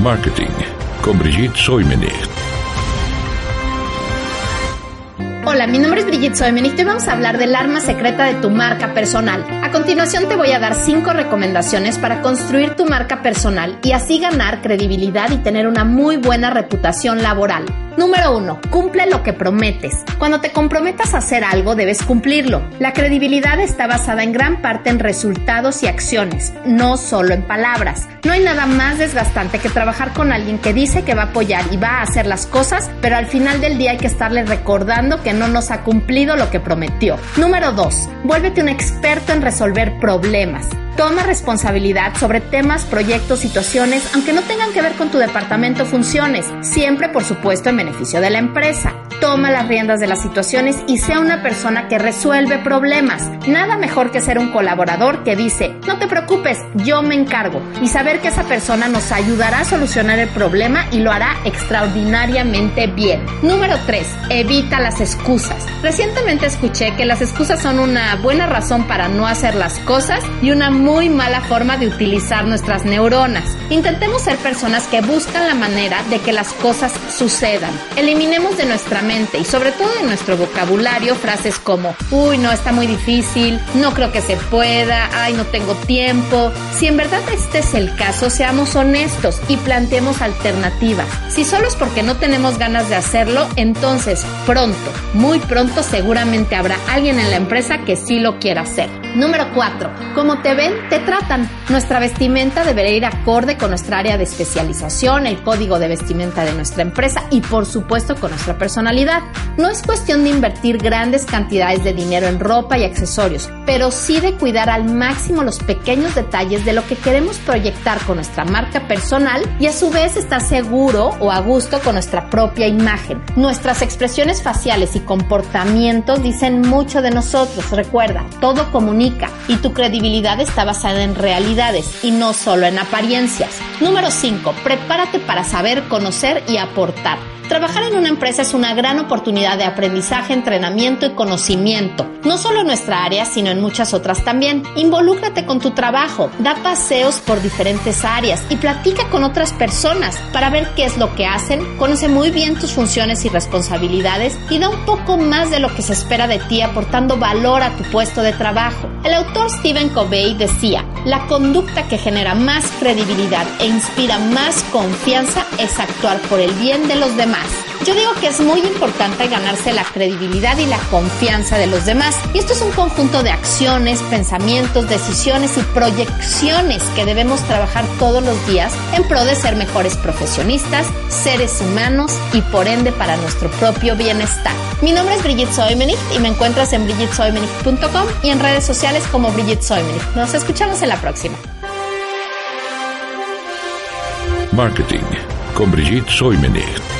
Marketing con Brigitte Soimenich. Hola, mi nombre es Brigitte Soemen y vamos a hablar del arma secreta de tu marca personal. A continuación te voy a dar 5 recomendaciones para construir tu marca personal y así ganar credibilidad y tener una muy buena reputación laboral. Número 1. Cumple lo que prometes. Cuando te comprometas a hacer algo, debes cumplirlo. La credibilidad está basada en gran parte en resultados y acciones, no solo en palabras. No hay nada más desgastante que trabajar con alguien que dice que va a apoyar y va a hacer las cosas, pero al final del día hay que estarle recordando que no nos ha cumplido lo que prometió. Número 2. Vuélvete un experto en resolver problemas. Toma responsabilidad sobre temas, proyectos, situaciones, aunque no tengan que ver con tu departamento funciones, siempre por supuesto en beneficio de la empresa. Toma las riendas de las situaciones y sea una persona que resuelve problemas. Nada mejor que ser un colaborador que dice, no te preocupes, yo me encargo. Y saber que esa persona nos ayudará a solucionar el problema y lo hará extraordinariamente bien. Número 3. Evita las excusas. Recientemente escuché que las excusas son una buena razón para no hacer las cosas y una muy mala forma de utilizar nuestras neuronas. Intentemos ser personas que buscan la manera de que las cosas sucedan. Eliminemos de nuestra mente y sobre todo en nuestro vocabulario frases como, uy, no, está muy difícil, no creo que se pueda, ay, no tengo tiempo. Si en verdad este es el caso, seamos honestos y planteemos alternativas. Si solo es porque no tenemos ganas de hacerlo, entonces pronto, muy pronto seguramente habrá alguien en la empresa que sí lo quiera hacer. Número 4. Como te ven, te tratan. Nuestra vestimenta deberá ir acorde con nuestra área de especialización, el código de vestimenta de nuestra empresa y por supuesto con nuestra personalidad. No es cuestión de invertir grandes cantidades de dinero en ropa y accesorios, pero sí de cuidar al máximo los pequeños detalles de lo que queremos proyectar con nuestra marca personal y a su vez estar seguro o a gusto con nuestra propia imagen. Nuestras expresiones faciales y comportamientos dicen mucho de nosotros. Recuerda, todo comunica y tu credibilidad está basada en realidades y no solo en apariencias. Número 5. Prepárate para saber, conocer y aportar. Trabajar en una empresa es una gran oportunidad de aprendizaje, entrenamiento y conocimiento, no solo en nuestra área, sino en muchas otras también. Involúcrate con tu trabajo, da paseos por diferentes áreas y platica con otras personas para ver qué es lo que hacen, conoce muy bien tus funciones y responsabilidades y da un poco más de lo que se espera de ti aportando valor a tu puesto de trabajo. El autor Stephen Covey decía, la conducta que genera más credibilidad e inspira más confianza es actuar por el bien de los demás. Yo digo que es muy importante ganarse la credibilidad y la confianza de los demás. Y esto es un conjunto de acciones, pensamientos, decisiones y proyecciones que debemos trabajar todos los días en pro de ser mejores profesionistas, seres humanos y por ende para nuestro propio bienestar. Mi nombre es Brigitte Soimenich y me encuentras en brigittesoimenich.com y en redes sociales como Brigitte Soimenich. Nos escuchamos en la próxima. Marketing con Brigitte Soimenich.